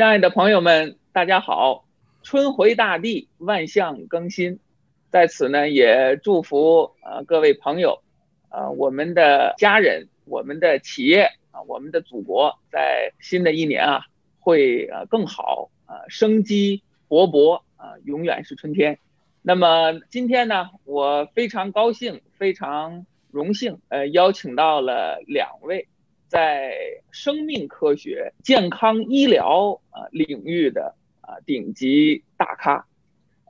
亲爱的朋友们，大家好！春回大地，万象更新，在此呢，也祝福呃各位朋友，呃我们的家人、我们的企业啊、我们的祖国，在新的一年啊，会呃更好啊，生机勃勃啊，永远是春天。那么今天呢，我非常高兴，非常荣幸，呃，邀请到了两位。在生命科学、健康医疗啊领域的啊顶级大咖，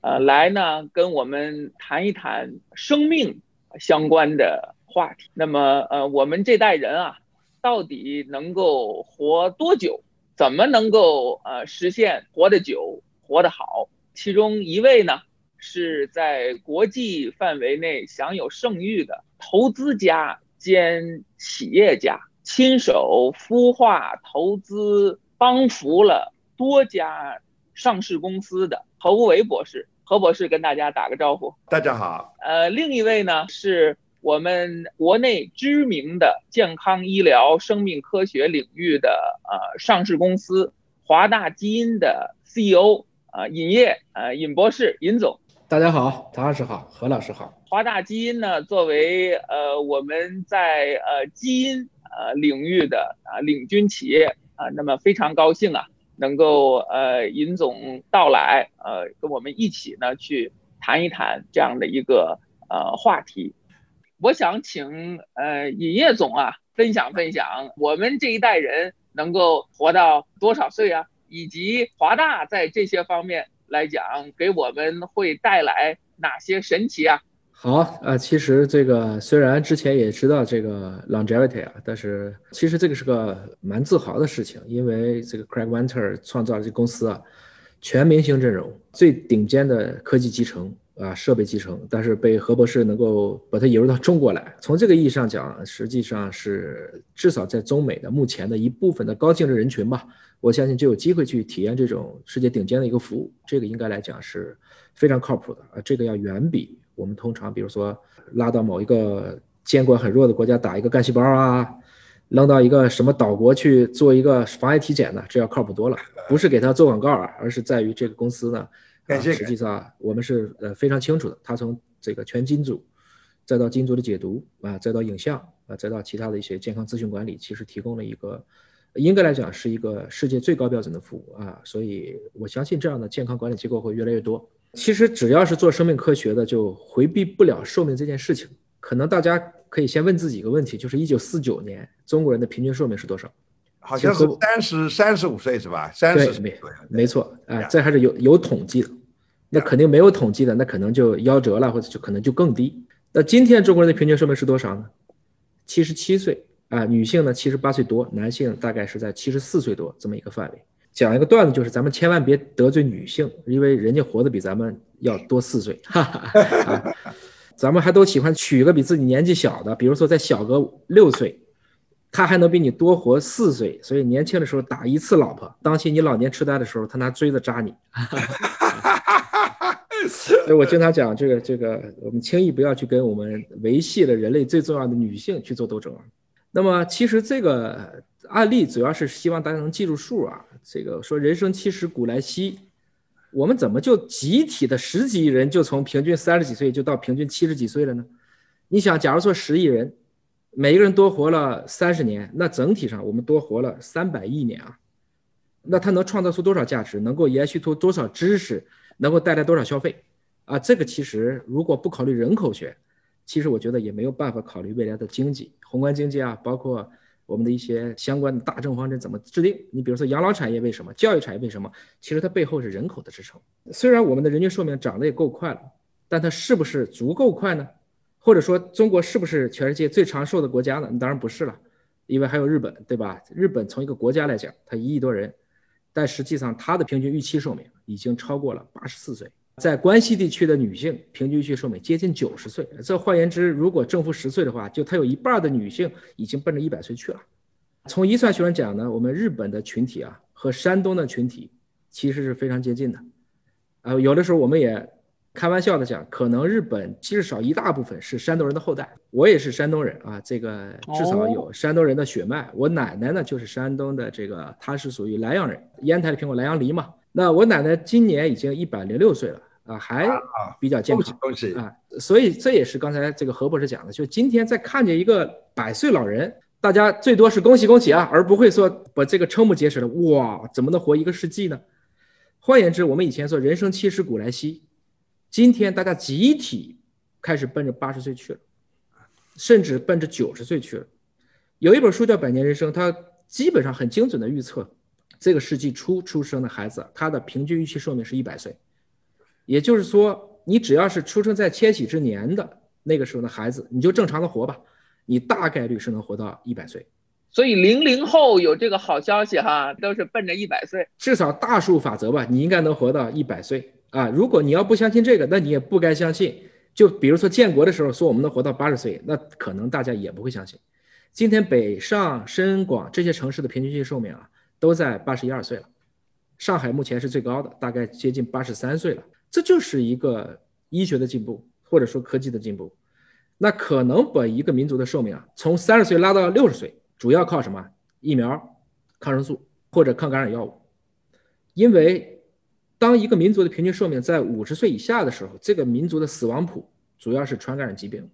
呃，来呢跟我们谈一谈生命相关的话题。那么，呃，我们这代人啊，到底能够活多久？怎么能够呃实现活得久、活得好？其中一位呢，是在国际范围内享有盛誉的投资家兼企业家。亲手孵化、投资、帮扶了多家上市公司的何无为博士，何博士跟大家打个招呼。大家好。呃，另一位呢是我们国内知名的健康医疗、生命科学领域的呃上市公司华大基因的 CEO 啊尹烨呃尹博士尹总。大家好，唐老师好，何老师好。华大基因呢作为呃我们在呃基因。呃，领域的啊领军企业啊，那么非常高兴啊，能够呃尹总到来，呃跟我们一起呢去谈一谈这样的一个呃话题。我想请呃尹烨总啊分享分享，我们这一代人能够活到多少岁啊，以及华大在这些方面来讲，给我们会带来哪些神奇啊？好啊，其实这个虽然之前也知道这个 longevity 啊，但是其实这个是个蛮自豪的事情，因为这个 Craig Venter 创造的这公司啊，全明星阵容，最顶尖的科技集成啊，设备集成，但是被何博士能够把它引入到中国来，从这个意义上讲，实际上是至少在中美的目前的一部分的高净值人群吧，我相信就有机会去体验这种世界顶尖的一个服务，这个应该来讲是非常靠谱的啊，这个要远比。我们通常，比如说拉到某一个监管很弱的国家打一个干细胞啊，扔到一个什么岛国去做一个防癌体检呢，这要靠谱多了。不是给他做广告啊，而是在于这个公司呢，实际上我们是呃非常清楚的。他从这个全基组，再到基组的解读啊，再到影像啊，再到其他的一些健康咨询管理，其实提供了一个应该来讲是一个世界最高标准的服务啊。所以我相信这样的健康管理机构会越来越多。其实只要是做生命科学的，就回避不了寿命这件事情。可能大家可以先问自己一个问题，就是一九四九年中国人的平均寿命是多少？好像是三十三十五岁是吧？三十岁没错啊，这还是有有统计的。那肯定没有统计的，那可能就夭折了，或者就可能就更低。那今天中国人的平均寿命是多少呢？七十七岁啊，女性呢七十八岁多，男性大概是在七十四岁多这么一个范围。讲一个段子，就是咱们千万别得罪女性，因为人家活得比咱们要多四岁。哈哈，咱们还都喜欢娶个比自己年纪小的，比如说再小个六岁，他还能比你多活四岁。所以年轻的时候打一次老婆，当心你老年痴呆的时候，他拿锥子扎你。所以我经常讲这个这个，我们轻易不要去跟我们维系了人类最重要的女性去做斗争。那么其实这个案例主要是希望大家能记住数啊。这个说人生七十古来稀，我们怎么就集体的十几亿人就从平均三十几岁就到平均七十几岁了呢？你想，假如说十亿人，每一个人多活了三十年，那整体上我们多活了三百亿年啊，那它能创造出多少价值？能够延续出多少知识？能够带来多少消费？啊，这个其实如果不考虑人口学，其实我觉得也没有办法考虑未来的经济、宏观经济啊，包括。我们的一些相关的大政方针怎么制定？你比如说养老产业为什么？教育产业为什么？其实它背后是人口的支撑。虽然我们的人均寿命长得也够快了，但它是不是足够快呢？或者说中国是不是全世界最长寿的国家呢？当然不是了，因为还有日本，对吧？日本从一个国家来讲，它一亿多人，但实际上它的平均预期寿命已经超过了八十四岁。在关西地区的女性平均预期寿命接近九十岁，这换言之，如果正负十岁的话，就她有一半的女性已经奔着一百岁去了。从遗传学上讲呢，我们日本的群体啊和山东的群体其实是非常接近的。啊，有的时候我们也开玩笑的讲，可能日本至少一大部分是山东人的后代。我也是山东人啊，这个至少有山东人的血脉。我奶奶呢就是山东的，这个她是属于莱阳人，烟台的苹果莱阳梨嘛。那我奶奶今年已经一百零六岁了啊，还比较健康啊。所以这也是刚才这个何博士讲的，就今天在看见一个百岁老人，大家最多是恭喜恭喜啊，而不会说把这个瞠目结舌的哇，怎么能活一个世纪呢？换言之，我们以前说人生七十古来稀，今天大家集体开始奔着八十岁去了，甚至奔着九十岁去了。有一本书叫《百年人生》，它基本上很精准的预测。这个世纪初出生的孩子，他的平均预期寿命是一百岁，也就是说，你只要是出生在千禧之年的那个时候的孩子，你就正常的活吧，你大概率是能活到一百岁。所以零零后有这个好消息哈，都是奔着一百岁，至少大数法则吧，你应该能活到一百岁啊。如果你要不相信这个，那你也不该相信。就比如说建国的时候说我们能活到八十岁，那可能大家也不会相信。今天北上深广这些城市的平均寿命啊。都在八十一二岁了，上海目前是最高的，大概接近八十三岁了。这就是一个医学的进步，或者说科技的进步。那可能把一个民族的寿命啊，从三十岁拉到六十岁，主要靠什么？疫苗、抗生素或者抗感染药物。因为当一个民族的平均寿命在五十岁以下的时候，这个民族的死亡谱主要是传感染疾病。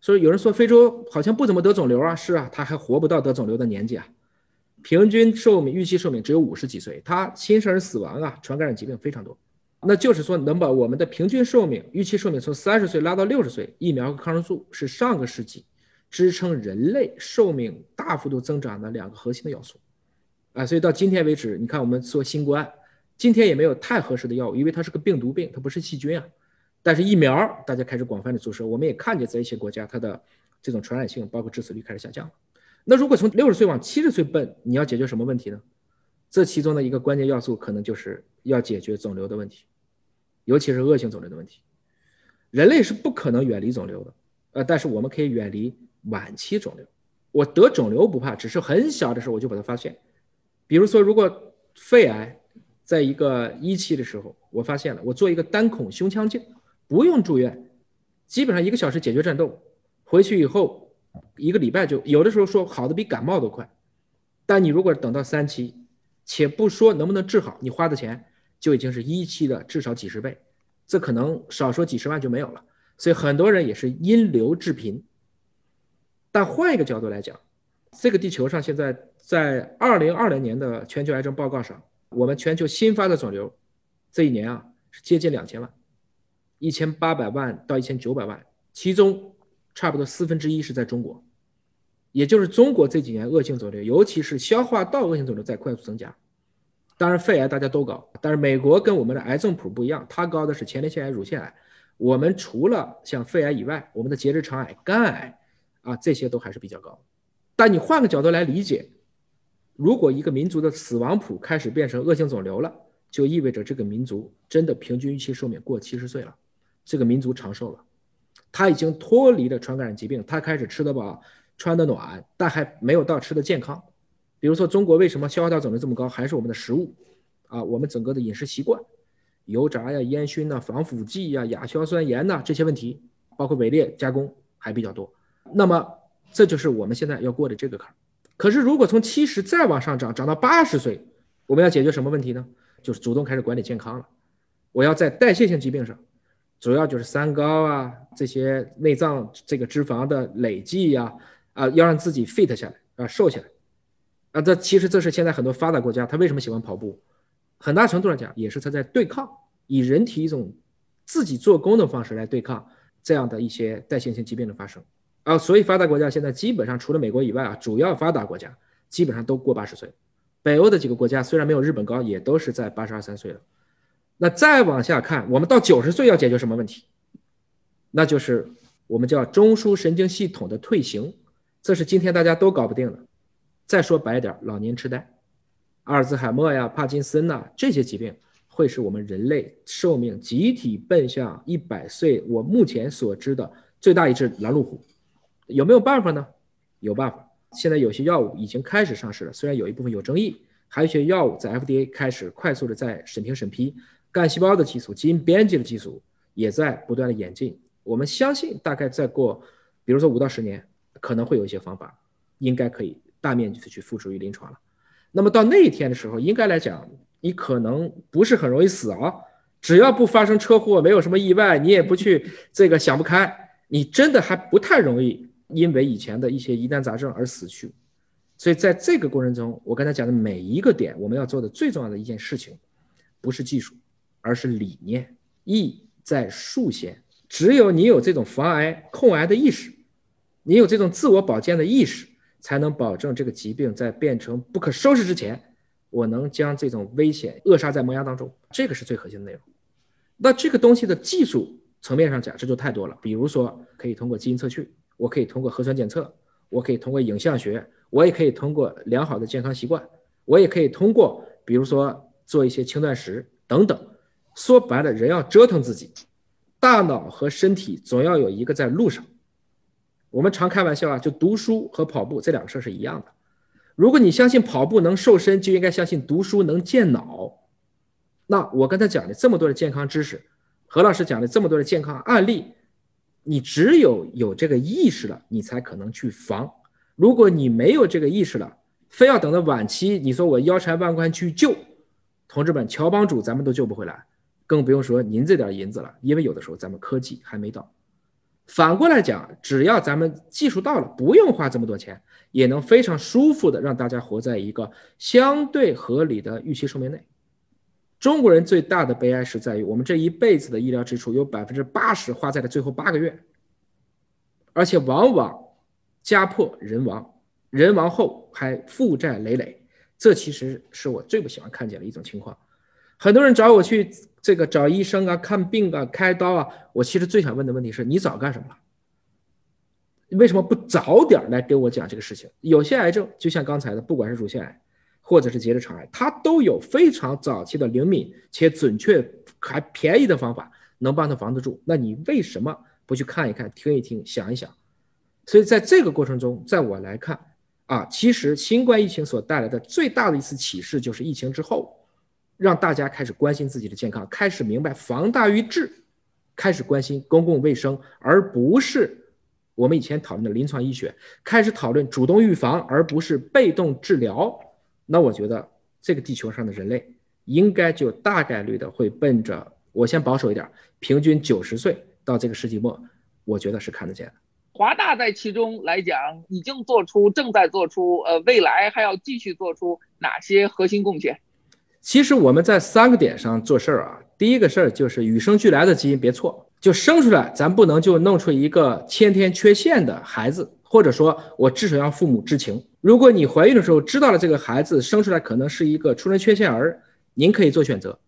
所以有人说非洲好像不怎么得肿瘤啊，是啊，他还活不到得肿瘤的年纪啊。平均寿命预期寿命只有五十几岁，他新生儿死亡啊，传感染疾病非常多。那就是说，能把我们的平均寿命预期寿命从三十岁拉到六十岁，疫苗和抗生素是上个世纪支撑人类寿命大幅度增长的两个核心的要素。啊，所以到今天为止，你看我们做新冠，今天也没有太合适的药物，因为它是个病毒病，它不是细菌啊。但是疫苗大家开始广泛的注射，我们也看见在一些国家，它的这种传染性包括致死率开始下降了。那如果从六十岁往七十岁奔，你要解决什么问题呢？这其中的一个关键要素可能就是要解决肿瘤的问题，尤其是恶性肿瘤的问题。人类是不可能远离肿瘤的，呃，但是我们可以远离晚期肿瘤。我得肿瘤不怕，只是很小的时候我就把它发现。比如说，如果肺癌在一个一期的时候我发现了，我做一个单孔胸腔镜，不用住院，基本上一个小时解决战斗，回去以后。一个礼拜就有的时候说好的比感冒都快，但你如果等到三期，且不说能不能治好，你花的钱就已经是一期的至少几十倍，这可能少说几十万就没有了。所以很多人也是因瘤致贫。但换一个角度来讲，这个地球上现在在二零二零年的全球癌症报告上，我们全球新发的肿瘤这一年啊是接近两千万，一千八百万到一千九百万，其中。差不多四分之一是在中国，也就是中国这几年恶性肿瘤，尤其是消化道恶性肿瘤在快速增加。当然，肺癌大家都高，但是美国跟我们的癌症谱不一样，它高的是前列腺癌、乳腺癌。我们除了像肺癌以外，我们的结直肠癌、肝癌啊这些都还是比较高。但你换个角度来理解，如果一个民族的死亡谱开始变成恶性肿瘤了，就意味着这个民族真的平均预期寿命过七十岁了，这个民族长寿了。他已经脱离了传感染疾病，他开始吃得饱、穿得暖，但还没有到吃得健康。比如说，中国为什么消化道肿瘤这么高？还是我们的食物啊，我们整个的饮食习惯，油炸呀、烟熏呐、防腐剂呀、亚硝酸盐呐这些问题，包括伪劣加工还比较多。那么，这就是我们现在要过的这个坎儿。可是，如果从七十再往上涨，涨到八十岁，我们要解决什么问题呢？就是主动开始管理健康了。我要在代谢性疾病上。主要就是三高啊，这些内脏这个脂肪的累积呀，啊，要让自己 fit 下来啊，瘦下来，啊，这其实这是现在很多发达国家他为什么喜欢跑步，很大程度上讲也是他在对抗，以人体一种自己做工的方式来对抗这样的一些代谢性疾病的发生。啊，所以发达国家现在基本上除了美国以外啊，主要发达国家基本上都过八十岁，北欧的几个国家虽然没有日本高，也都是在八十二三岁了。那再往下看，我们到九十岁要解决什么问题？那就是我们叫中枢神经系统的退行，这是今天大家都搞不定的。再说白点，老年痴呆、阿尔兹海默呀、帕金森呐这些疾病，会是我们人类寿命集体奔向一百岁。我目前所知的最大一只拦路虎，有没有办法呢？有办法。现在有些药物已经开始上市了，虽然有一部分有争议，还有一些药物在 FDA 开始快速的在审评审批。干细胞的技术、基因编辑的技术，也在不断的演进。我们相信，大概再过，比如说五到十年，可能会有一些方法，应该可以大面积的去付诸于临床了。那么到那一天的时候，应该来讲，你可能不是很容易死啊，只要不发生车祸，没有什么意外，你也不去这个想不开，你真的还不太容易因为以前的一些疑难杂症而死去。所以在这个过程中，我刚才讲的每一个点，我们要做的最重要的一件事情，不是技术，而是理念。意在术先。只有你有这种防癌控癌的意识，你有这种自我保健的意识，才能保证这个疾病在变成不可收拾之前，我能将这种危险扼杀在萌芽当中。这个是最核心的内容。那这个东西的技术层面上讲，这就太多了。比如说，可以通过基因测序，我可以通过核酸检测，我可以通过影像学，我也可以通过良好的健康习惯，我也可以通过，比如说做一些轻断食等等。说白了，人要折腾自己。大脑和身体总要有一个在路上。我们常开玩笑啊，就读书和跑步这两个事儿是一样的。如果你相信跑步能瘦身，就应该相信读书能健脑。那我刚才讲的这么多的健康知识，何老师讲的这么多的健康案例，你只有有这个意识了，你才可能去防。如果你没有这个意识了，非要等到晚期，你说我腰缠万贯去救，同志们，乔帮主咱们都救不回来。更不用说您这点银子了，因为有的时候咱们科技还没到。反过来讲，只要咱们技术到了，不用花这么多钱，也能非常舒服的让大家活在一个相对合理的预期寿命内。中国人最大的悲哀是在于，我们这一辈子的医疗支出有百分之八十花在了最后八个月，而且往往家破人亡，人亡后还负债累累。这其实是我最不喜欢看见的一种情况。很多人找我去。这个找医生啊、看病啊、开刀啊，我其实最想问的问题是你早干什么了？为什么不早点来给我讲这个事情？有些癌症就像刚才的，不管是乳腺癌或者是结直肠癌，它都有非常早期的灵敏且准确还便宜的方法能帮它防得住。那你为什么不去看一看、听一听、想一想？所以在这个过程中，在我来看啊，其实新冠疫情所带来的最大的一次启示就是疫情之后。让大家开始关心自己的健康，开始明白防大于治，开始关心公共卫生，而不是我们以前讨论的临床医学，开始讨论主动预防，而不是被动治疗。那我觉得这个地球上的人类应该就大概率的会奔着我先保守一点，平均九十岁到这个世纪末，我觉得是看得见的。华大在其中来讲，已经做出，正在做出，呃，未来还要继续做出哪些核心贡献？其实我们在三个点上做事儿啊，第一个事儿就是与生俱来的基因别错，就生出来，咱不能就弄出一个先天缺陷的孩子，或者说我至少让父母知情。如果你怀孕的时候知道了这个孩子生出来可能是一个出生缺陷儿，您可以做选择，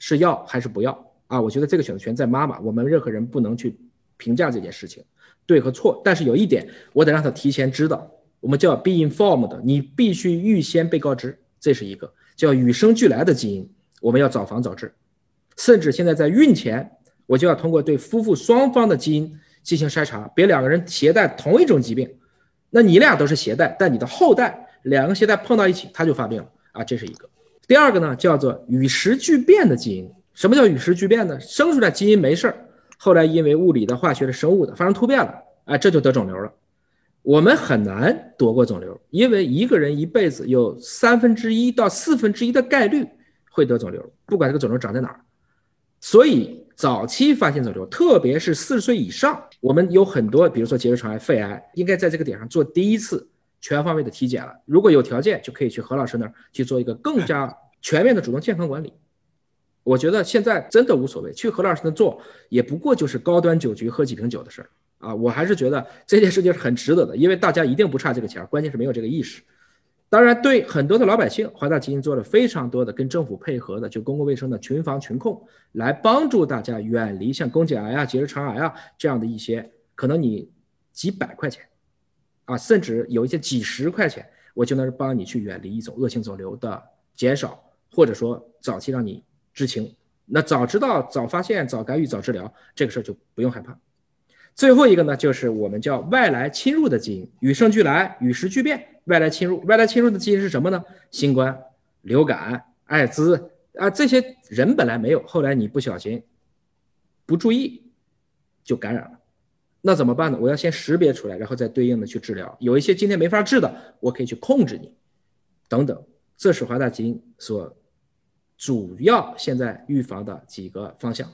是要还是不要啊？我觉得这个选择权在妈妈，我们任何人不能去评价这件事情对和错。但是有一点，我得让他提前知道，我们叫 be informed，你必须预先被告知，这是一个。叫与生俱来的基因，我们要早防早治，甚至现在在孕前，我就要通过对夫妇双方的基因进行筛查，别两个人携带同一种疾病，那你俩都是携带，但你的后代两个携带碰到一起，他就发病了啊，这是一个。第二个呢，叫做与时俱变的基因。什么叫与时俱变呢？生出来基因没事儿，后来因为物理的、化学的、生物的发生突变了，啊，这就得肿瘤了。我们很难躲过肿瘤，因为一个人一辈子有三分之一到四分之一的概率会得肿瘤，不管这个肿瘤长在哪儿。所以早期发现肿瘤，特别是四十岁以上，我们有很多，比如说结直肠癌、肺癌，应该在这个点上做第一次全方位的体检了。如果有条件，就可以去何老师那儿去做一个更加全面的主动健康管理。我觉得现在真的无所谓，去何老师那做，也不过就是高端酒局喝几瓶酒的事儿。啊，我还是觉得这件事情是很值得的，因为大家一定不差这个钱，关键是没有这个意识。当然，对很多的老百姓，华大基因做了非常多的跟政府配合的，就公共卫生的群防群控，来帮助大家远离像宫颈癌啊、结直肠癌啊这样的一些可能你几百块钱，啊，甚至有一些几十块钱，我就能帮你去远离一种恶性肿瘤的减少，或者说早期让你知情。那早知道、早发现、早干预、早治疗，这个事儿就不用害怕。最后一个呢，就是我们叫外来侵入的基因，与生俱来，与时俱变。外来侵入，外来侵入的基因是什么呢？新冠、流感、艾滋啊，这些人本来没有，后来你不小心不注意就感染了，那怎么办呢？我要先识别出来，然后再对应的去治疗。有一些今天没法治的，我可以去控制你，等等。这是华大基因所主要现在预防的几个方向